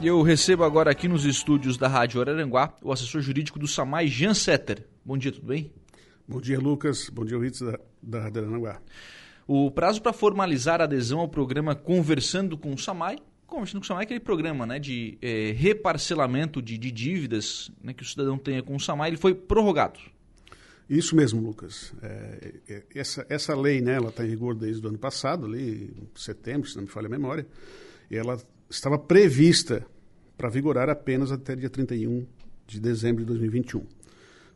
E eu recebo agora aqui nos estúdios da Rádio Araranguá o assessor jurídico do SAMAI, Jean Setter. Bom dia, tudo bem? Bom dia, Lucas. Bom dia, ouvintes da, da Rádio Araranguá. O prazo para formalizar a adesão ao programa Conversando com o SAMAI, Conversando com o SAMAI é aquele programa né, de é, reparcelamento de, de dívidas né, que o cidadão tenha com o SAMAI, ele foi prorrogado. Isso mesmo, Lucas. É, é, essa, essa lei, né, ela está em vigor desde o ano passado, ali, em setembro, se não me falha a memória, e ela estava prevista para vigorar apenas até dia 31 de dezembro de 2021.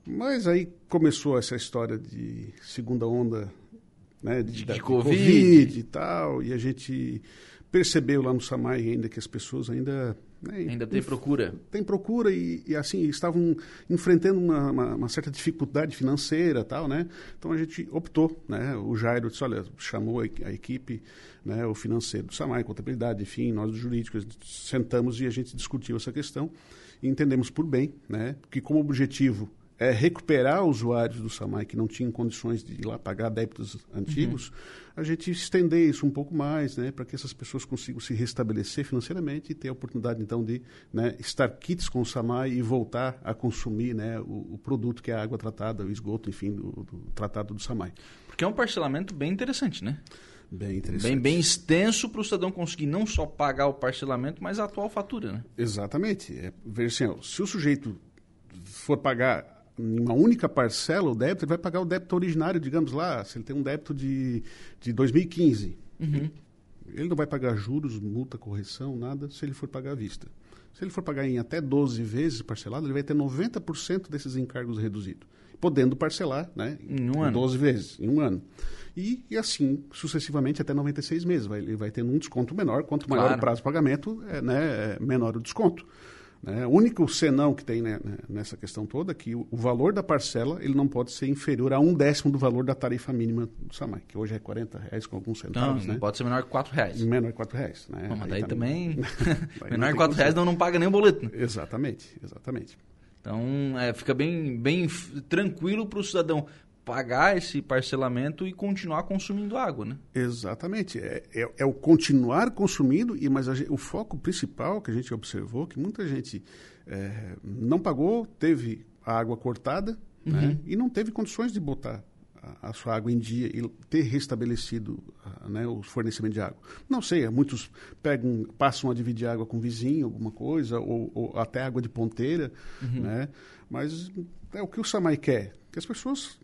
Mas aí começou essa história de segunda onda né, de, de, de, COVID. COVID. e tal, e a gente percebeu lá no Samai ainda que as pessoas ainda né, ainda tem procura. tem procura e, e assim estavam enfrentando uma, uma, uma, certa dificuldade financeira tal né? Então a gente optou né? O Jairo disse olha chamou a, a equipe né? O financeiro do Samai contabilidade enfim nós dos jurídicos sentamos e a gente discutiu essa questão e entendemos por bem né? Que como objetivo é, recuperar usuários do SAMAI que não tinham condições de ir lá pagar débitos antigos, uhum. a gente estender isso um pouco mais, né, para que essas pessoas consigam se restabelecer financeiramente e ter a oportunidade, então, de né, estar kits com o SAMAI e voltar a consumir né, o, o, produto que é a água tratada, o esgoto, enfim, do, do tratado do SAMAI. Porque é um parcelamento bem interessante, né? Bem interessante. Bem, bem extenso para o cidadão conseguir não só pagar o parcelamento, mas a atual fatura, né? Exatamente. É, ver assim, ó, se o sujeito for pagar em uma única parcela o débito, ele vai pagar o débito originário, digamos lá, se ele tem um débito de, de 2015. Uhum. Ele não vai pagar juros, multa, correção, nada, se ele for pagar à vista. Se ele for pagar em até 12 vezes parcelado, ele vai ter 90% desses encargos reduzidos, podendo parcelar né, em, um em 12 vezes, em um ano. E, e, assim, sucessivamente, até 96 meses. Vai, ele vai ter um desconto menor. Quanto maior claro. o prazo de pagamento, é, né, é menor o desconto. Né? O único senão que tem né, né, nessa questão toda é que o, o, valor da parcela ele não pode ser inferior a um décimo do valor da tarifa mínima do SAMAI, que hoje é 40 reais com alguns centavos. Não, né? pode ser menor que 4 reais. Menor que 4 reais. Né? Não, mas daí, também, menor que 4 reais não, não paga nem o boleto. Né? Exatamente, exatamente. Então, é, fica bem, bem tranquilo para o cidadão pagar esse parcelamento e continuar consumindo água, né? Exatamente. É, é, é o continuar consumindo, e mas o foco principal que a gente observou que muita gente é, não pagou, teve a água cortada né? uhum. né? e não teve condições de botar a, a sua água em dia e ter restabelecido né, o fornecimento de água. Não sei, muitos pegam, passam a dividir água com vizinho, alguma coisa, ou, ou até água de ponteira, uhum. né? Mas é o que o SAMAI quer, que as pessoas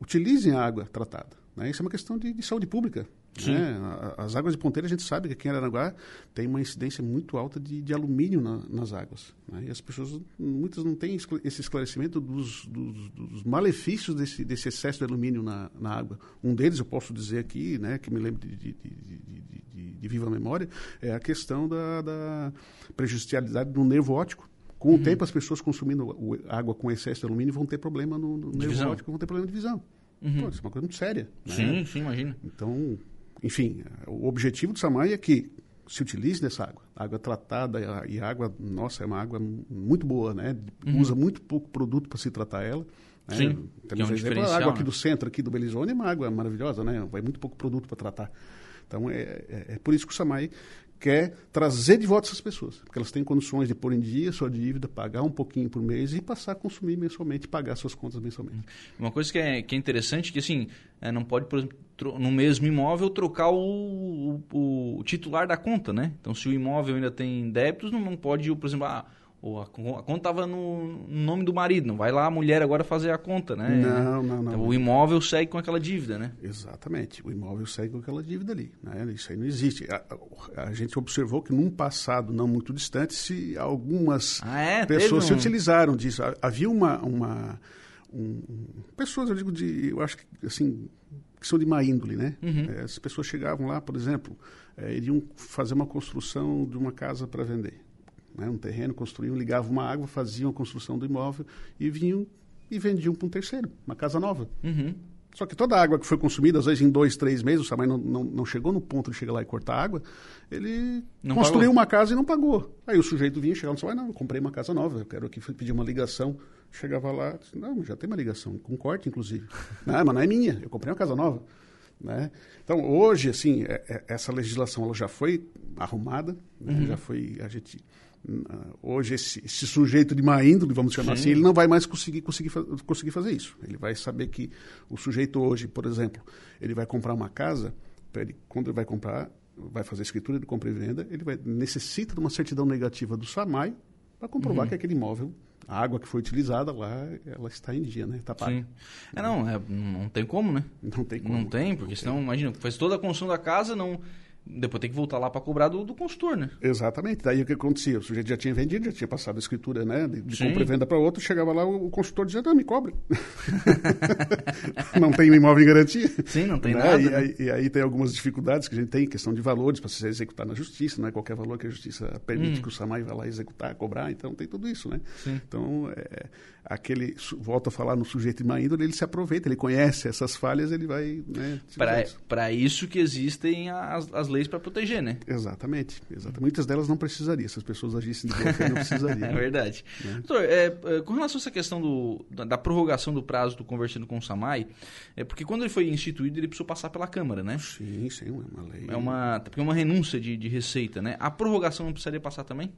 utilizem a água tratada. Né? Isso é uma questão de, de saúde pública. Né? As águas de ponteira, a gente sabe que aqui em Aranaguá tem uma incidência muito alta de, de alumínio na, nas águas. Né? E as pessoas, muitas não têm esse esclarecimento dos, dos, dos malefícios desse, desse, excesso de alumínio na, na, água. Um deles, eu posso dizer aqui, né, que me lembro de, de, de viva memória, é a questão da, da prejudicialidade do nervo óptico. Com uhum. o tempo, as pessoas consumindo água com excesso de alumínio vão ter problema no, no nervo óptico, vão ter problema de visão. Uhum. Pô, isso é uma coisa muito séria. Né? Sim, sim, imagina. Então, enfim, o objetivo do SAMAI é que se utilize dessa água. água tratada e água, nossa, é uma água muito boa, né? Uhum. Usa muito pouco produto para se tratar ela. Né? Sim, Temos é um exemplo, a água aqui né? do centro, aqui do Belizone, é uma água maravilhosa, né? Vai muito pouco produto para tratar. Então, é, é, é, por isso que o SAMAI quer trazer de volta essas pessoas, porque elas têm condições de pôr em dia sua dívida, pagar um pouquinho por mês e passar a consumir mensalmente, pagar suas contas mensalmente. Uma coisa que é, que é interessante é que assim, é, não pode, por exemplo, no mesmo imóvel trocar o, o, o, titular da conta, né? Então, se o imóvel ainda tem débitos, não, não pode, por exemplo, ah, ou a, a conta estava no, nome do marido, não vai lá a mulher agora fazer a conta, né? Não, não, não. Então, o imóvel segue com aquela dívida, né? Exatamente, o imóvel segue com aquela dívida ali. Né? Isso aí não existe. A, a, gente observou que num passado não muito distante, se algumas ah, é? pessoas um... se utilizaram disso. Havia uma... uma um, pessoas, eu digo, de, eu acho que assim, que são de má índole, né? Uhum. É, as pessoas chegavam lá, por exemplo, é, iriam fazer uma construção de uma casa para vender né, um terreno, construíam, ligavam uma água, faziam a construção do imóvel e vinham e vendiam para um terceiro, uma casa nova. Uhum. Só que toda a água que foi consumida, às vezes em dois, três meses, o Samai não, não, não, chegou no ponto de chegar lá e cortar água, ele não construiu pagou. uma casa e não pagou. Aí o sujeito vinha, chegava no Samai, não, eu comprei uma casa nova, eu quero aqui pedir uma ligação. Chegava lá, disse, não, já tem uma ligação, com corte, inclusive. não, mas não é minha, eu comprei uma casa nova. Né? Então, hoje, assim, é, é, essa legislação ela já foi arrumada, né? uhum. já foi, a gente hoje esse, esse, sujeito de má índole, vamos chamar Sim. assim, ele não vai mais conseguir, conseguir, conseguir fazer isso. Ele vai saber que o sujeito hoje, por exemplo, ele vai comprar uma casa, ele, quando ele vai comprar, vai fazer escritura de compra e venda, ele vai, necessita de uma certidão negativa do SAMAI para comprovar uhum. que aquele imóvel, a água que foi utilizada lá, ela está em dia, né? Está paga. Sim. É, não, é, não tem como, né? Não tem como. Não tem, porque não senão, tem. imagina, faz toda a construção da casa, não depois tem que voltar lá para cobrar do, do consultor, né? Exatamente. Daí o que acontecia? O sujeito já tinha vendido, já tinha passado a escritura né, de, de compra e venda para outro, chegava lá, o, o consultor dizia, não, me cobre. não tem imóvel em garantia. Sim, não tem né? nada. E, né? aí, e, aí, tem algumas dificuldades que a gente tem, questão de valores para se executar na justiça, não é qualquer valor que a justiça permite hum. que o SAMAI vá lá executar, cobrar, então tem tudo isso, né? Sim. Então, é, aquele, volto a falar no sujeito de má índole, ele se aproveita, ele conhece essas falhas, ele vai... Né, para isso que existem as, as leis para proteger, né? Exatamente, exatamente. Muitas delas não precisariam, se as pessoas agissem de boa fé, não precisariam. é verdade. Né? Doutor, é, é, com relação a essa questão do, da, da, prorrogação do prazo do conversando com o SAMAI, é porque quando ele foi instituído, ele precisou passar pela Câmara, né? Sim, sim, é uma lei. É uma, porque é uma renúncia de, de receita, né? A prorrogação não precisaria passar também?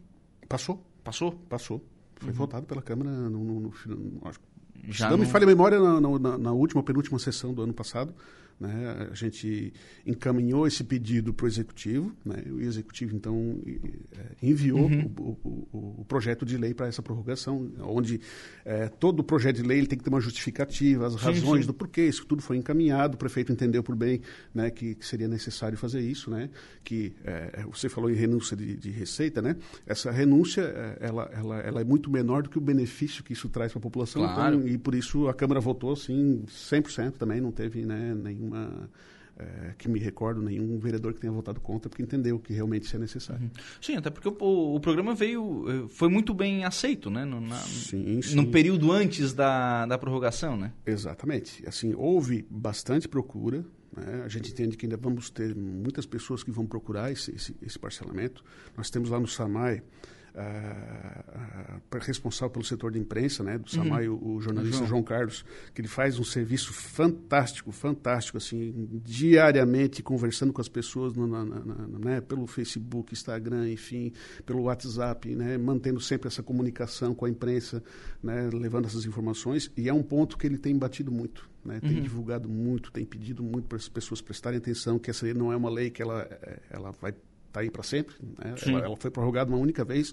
Passou. Passou? Passou. Foi uhum. votado pela Câmara no, no, no, no acho, Já não me falha a memória na, na, na última, penúltima sessão do ano passado. Né? A gente encaminhou esse pedido para o executivo, né? o executivo então é, enviou uhum. o, o, o, projeto de lei para essa prorrogação, onde é, todo o projeto de lei ele tem que ter uma justificativa, as razões sim, sim. do porquê, isso tudo foi encaminhado, o prefeito entendeu por bem né, que, que seria necessário fazer isso, né? que é, você falou em renúncia de, de, receita, né? essa renúncia é, ela, ela, ela é muito menor do que o benefício que isso traz para a população, claro. então, e por isso a Câmara votou assim 100% também, não teve né, nenhum nenhuma é, que me recordo, nenhum vereador que tenha votado contra, porque entendeu que realmente isso é necessário. Uhum. Sim, até porque o, o, programa veio, eh, foi muito bem aceito, né? No, na, sim, sim. no período antes da, da prorrogação, né? Exatamente. Assim, houve bastante procura, né? a gente entende que ainda vamos ter muitas pessoas que vão procurar esse, esse, esse parcelamento. Nós temos lá no SAMAI uh, responsável pelo setor de imprensa, né, do SAMAI, uhum. o, jornalista João. João. Carlos, que ele faz um serviço fantástico, fantástico, assim, diariamente conversando com as pessoas na, na, na, né, pelo Facebook, Instagram, enfim, pelo WhatsApp, né, mantendo sempre essa comunicação com a imprensa, né, levando essas informações, e é um ponto que ele tem batido muito. Né, tem uhum. divulgado muito, tem pedido muito para as pessoas prestarem atenção que essa lei não é uma lei que ela, eh, ela vai está aí para sempre. Né? Ela, ela, foi prorrogada uma única vez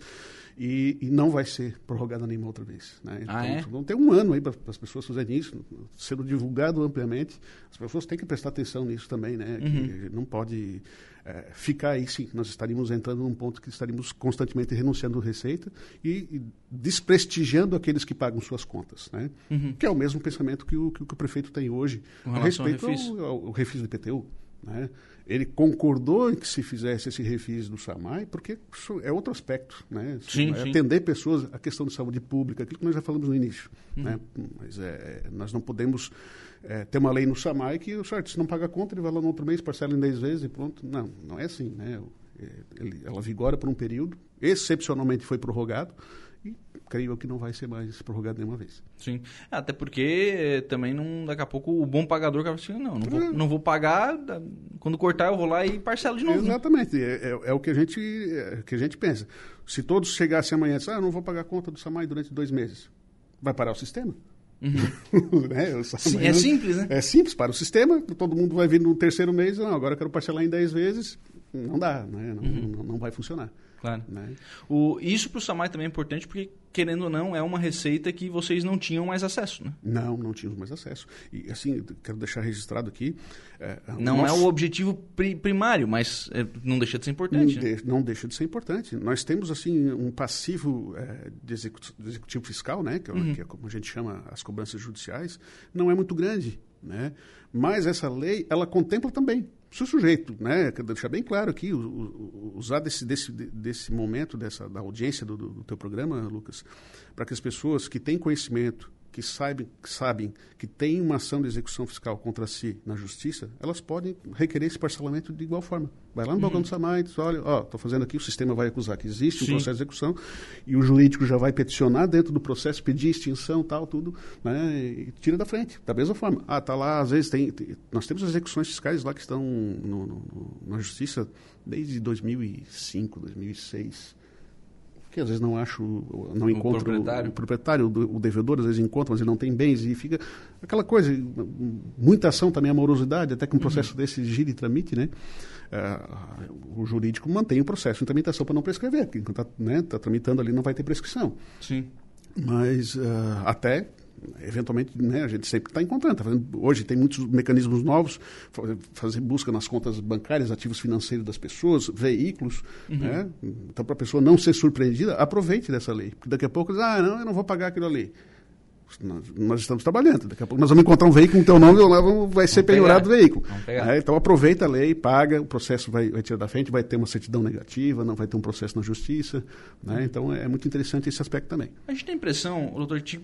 e, e, não vai ser prorrogada nenhuma outra vez. Né? Então, ah, é? vão ter um ano aí para as pessoas fazerem isso, sendo divulgado ampliamente. As pessoas têm que prestar atenção nisso também, né? Uhum. não pode é, ficar aí, sim. Nós estaríamos entrando num ponto que estaríamos constantemente renunciando receita e, e desprestigiando aqueles que pagam suas contas, né? Uhum. Que é o mesmo pensamento que o, que o, que o prefeito tem hoje a respeito ao refis, ao, ao, ao refis do IPTU. Né? Ele concordou em que se fizesse esse refis do SAMAI, porque isso é outro aspecto, né? Sim, é sim. atender pessoas, a questão de saúde pública, aquilo que nós já falamos no início. Uhum. Né? Mas é, nós não podemos é, ter uma lei no SAMAI que o senhor, se não paga a conta, ele vai lá no outro mês, parcela em 10 vezes e pronto. Não, não é assim. Né? Ele, ela vigora por um período, excepcionalmente foi prorrogado, creio que não vai ser mais prorrogado nenhuma vez. Sim. Até porque eh, também não, daqui a pouco o bom pagador vai assim, não, não vou, é. não vou pagar, quando cortar eu vou lá e parcelo de novo. Exatamente, é, é, é, o que a, gente, é, que a gente pensa. Se todos chegassem amanhã e dissessem, ah, não vou pagar a conta do Samai durante dois meses, vai parar o sistema? Uhum. né? Sim, é simples, né? É simples, para o sistema, todo mundo vai vir no terceiro mês, não, agora eu quero parcelar em dez vezes, não dá, né? não, uhum. não, não vai funcionar. Claro. Né? O, isso para o Samai também é importante porque, querendo ou não, é uma receita que vocês não tinham mais acesso, né? Não, não tínhamos mais acesso. E, assim, quero deixar registrado aqui... É, não nosso... é o objetivo pri primário, mas é, não deixa de ser importante. Não, né? de, não, deixa de ser importante. Nós temos, assim, um passivo é, de, executivo, de executivo fiscal, né? Que, é uhum. que é como a gente chama as cobranças judiciais, não é muito grande, né? Mas essa lei, ela contempla também se o sujeito, né, quero deixar bem claro aqui, usar desse, desse, desse momento, dessa, da audiência do, do teu programa, Lucas, para que as pessoas que têm conhecimento que sabem, que sabem que tem uma ação de execução fiscal contra si na justiça, elas podem requerer esse parcelamento de igual forma. Vai lá no uhum. balcão do SAMAI e diz, olha, estou fazendo aqui, o sistema vai acusar que existe Sim. um processo de execução e o jurídico já vai peticionar dentro do processo, pedir extinção, tal, tudo, né, e tira da frente, da mesma forma. Ah, está lá, às vezes tem, tem, Nós temos execuções fiscais lá que estão no, no, na justiça desde 2005, 2006 que às vezes não acho, não encontro o proprietário, o, proprietário, o, devedor às vezes encontra, mas ele não tem bens e fica aquela coisa, muita ação também, amorosidade, até que um processo uhum. desse gira e tramite, né? Uh, o jurídico mantém o processo de tramitação para não prescrever, porque enquanto está né, tá tramitando ali não vai ter prescrição. Sim. Mas uh, até eventualmente né, a gente sempre está encontrando. Tá fazendo, hoje tem muitos mecanismos novos, fazer busca nas contas bancárias, ativos financeiros das pessoas, veículos. Uhum. Né? Então, para a pessoa não ser surpreendida, aproveite dessa lei. Porque daqui a pouco, ah, não, eu não vou pagar aquilo ali. Nós, nós, estamos trabalhando. Daqui a pouco nós vamos encontrar um veículo com teu nome e vamos, vai ser penhorado o veículo. É, então aproveita a lei, paga, o processo vai, vai, tirar da frente, vai ter uma certidão negativa, não vai ter um processo na justiça. Né? Então é, é muito interessante esse aspecto também. A gente tem a impressão, doutor, que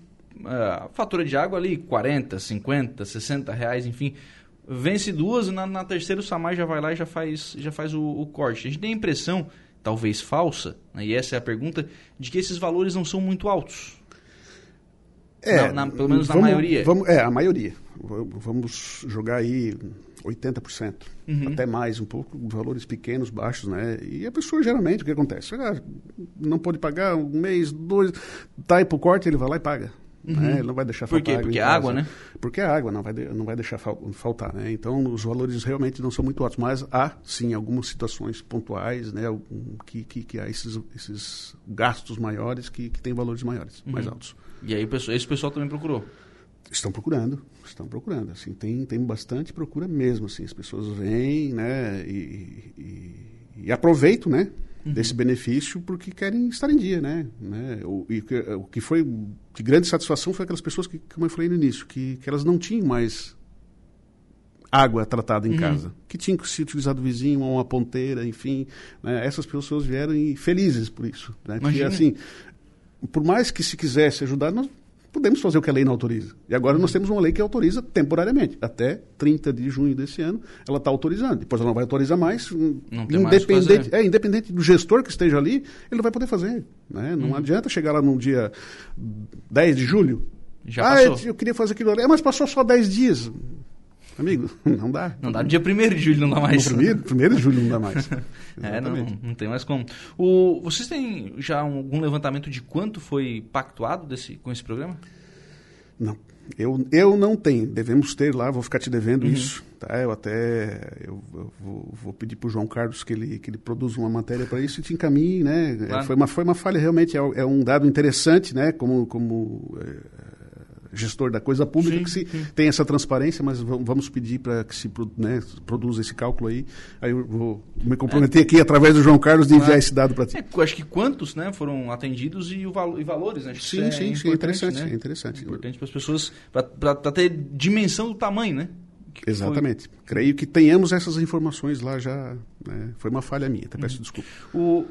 a fatura de água ali 40, 50, 60 reais, enfim. Vence duas na, na terceira o Samai já vai lá e já faz, já faz o, o corte. A gente tem a impressão, talvez falsa, né, e essa é a pergunta, de que esses valores não são muito altos. É, na, na, pelo menos vamos, na maioria. Vamos, é, a maioria. Vamos jogar aí 80%, uhum. até mais um pouco, valores pequenos, baixos, né? E a pessoa geralmente, o que acontece? Ah, não pode pagar um mês, dois, tá aí pro corte, ele vai lá e paga. Uhum. Né? Ele não vai deixar faltar. Por quê? Porque é água, né? Porque é água, não vai, de, não vai deixar faltar, né? Então, os valores realmente não são muito altos, mas há, sim, algumas situações pontuais, né? Que, que, que há esses, esses gastos maiores que, que têm valores maiores, uhum. mais altos. E aí, esse pessoal também procurou? Estão procurando, estão procurando. Assim, tem, tem bastante procura mesmo, assim. As pessoas vêm, né? E, e, e aproveitam, né? Uhum. desse benefício porque querem estar em dia, né? né? O, e, o que foi de grande satisfação foi aquelas pessoas que, como eu falei no início, que, que elas não tinham mais água tratada em uhum. casa, que tinham que se utilizar do vizinho, uma ponteira, enfim. Né? Essas pessoas vieram felizes por isso. Né? Porque, assim, por mais que se quisesse ajudar, nós podemos fazer o que a lei não autoriza. E agora nós temos uma lei que autoriza temporariamente. Até 30 de junho desse ano, ela está autorizando. Depois ela não vai autorizar mais. Não independente, mais é, independente do gestor que esteja ali, ele não vai poder fazer. Né? Não uhum. adianta chegar lá no dia 10 de julho. Já ah, passou. eu queria fazer aquilo ali. É, mas passou só 10 dias. Amigo, não dá. Não dá. No dia 1 de julho não dá mais. No primeiro, primeiro de julho não dá mais. é, não, não tem mais como. O, vocês têm já algum levantamento de quanto foi pactuado desse, com esse programa? Não. Eu, eu não tenho. Devemos ter lá, vou ficar te devendo uhum. isso. Tá? Eu até eu, eu vou, vou, pedir para o João Carlos que ele, que ele produza uma matéria para isso e te encaminhe. Né? Claro. Foi, uma, foi uma falha, realmente. É, é um dado interessante, né? como, como é, gestor da coisa pública sim, que se sim. tem essa transparência, mas vamos pedir para que se né, produza esse cálculo aí. Aí eu vou me comprometer é. aqui através do João Carlos de enviar esse dado para ti. É, acho que quantos né, foram atendidos e, o valo, e valores, né? sim, é sim, sim, é interessante, né? é interessante. Importante para as pessoas, para ter dimensão do tamanho, né? Que Exatamente. Foi... Creio que tenhamos essas informações lá já. Né? Foi uma falha minha, até peço uhum. desculpa. O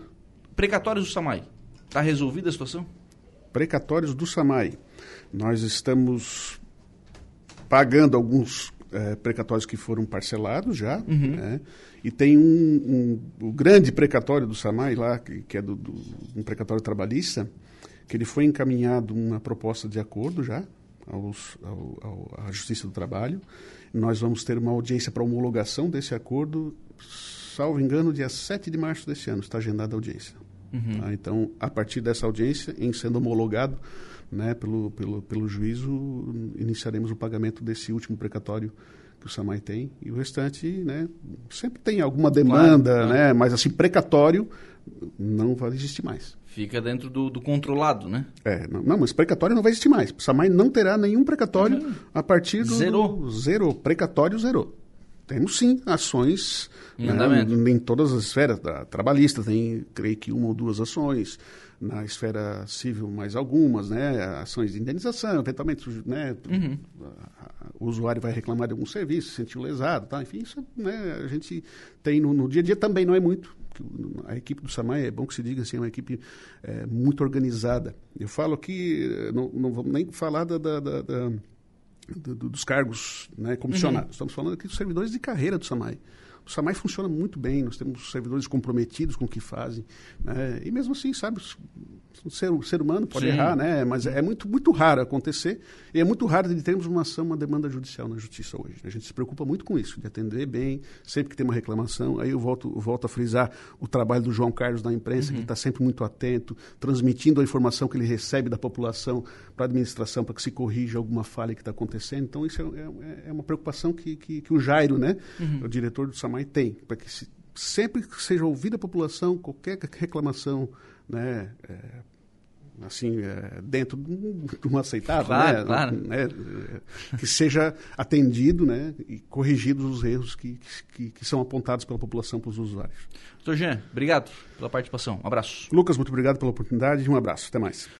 precatórios do SAMAI, está resolvida a situação? Precatórios do SAMAI. Nós estamos pagando alguns é, precatórios que foram parcelados já, uhum. né? e tem um, um, o grande precatório do SAMAI lá, que, que é do, do, um precatório trabalhista, que ele foi encaminhado uma proposta de acordo já aos, ao, ao, à Justiça do Trabalho. Nós vamos ter uma audiência para homologação desse acordo, salvo engano, dia 7 de março desse ano, está agendada a audiência. Uhum. Tá? Então, a partir dessa audiência, em sendo homologado, né, pelo, pelo, pelo juízo, iniciaremos o pagamento desse último precatório que o SAMAI tem. E o restante, né, sempre tem alguma demanda, claro, claro. né, mas assim, precatório não vai existir mais. Fica dentro do, do controlado, né? É, não, não, mas precatório não vai existir mais. O SAMAI não terá nenhum precatório uhum. a partir do... Zero. Zero. Precatório zero. Temos sim ações em, né, em todas as esferas. Da, trabalhista tem, creio que uma ou duas ações na esfera civil mais algumas, né, ações de indenização, eventualmente, né, uhum. o usuário vai reclamar de algum serviço, se sentiu lesado, tá, enfim, isso, né, a gente tem no, no, dia a dia também não é muito. A equipe do SAMAI, é bom que se diga assim, é uma equipe é, muito organizada. Eu falo aqui, não, não vamos nem falar da, da, da, da dos cargos né, comissionados. Uhum. Estamos falando aqui dos servidores de carreira do SAMAI. O SAMAI funciona muito bem, nós temos servidores comprometidos com o que fazem. Né? E mesmo assim, sabe, o ser, o ser humano pode Sim. errar, né? mas é muito, muito raro acontecer. E é muito raro de termos uma ação, uma demanda judicial na justiça hoje. A gente se preocupa muito com isso, de atender bem, sempre que tem uma reclamação. Aí eu volto, volto a frisar o trabalho do João Carlos da imprensa, uhum. que está sempre muito atento, transmitindo a informação que ele recebe da população para a administração, para que se corrija alguma falha que está acontecendo. Então, isso é, é, é uma preocupação que, que, que, o Jairo, né, uhum. o diretor do SAMAI, tem, para que se, sempre que seja ouvida a população, qualquer reclamação, né, é, assim, é, dentro de um aceitável, claro, né, claro. né, que seja atendido né, e corrigidos os erros que, que, que, são apontados pela população para os usuários. Doutor Jean, obrigado pela participação. Um abraço. Lucas, muito obrigado pela oportunidade e um abraço. Até mais.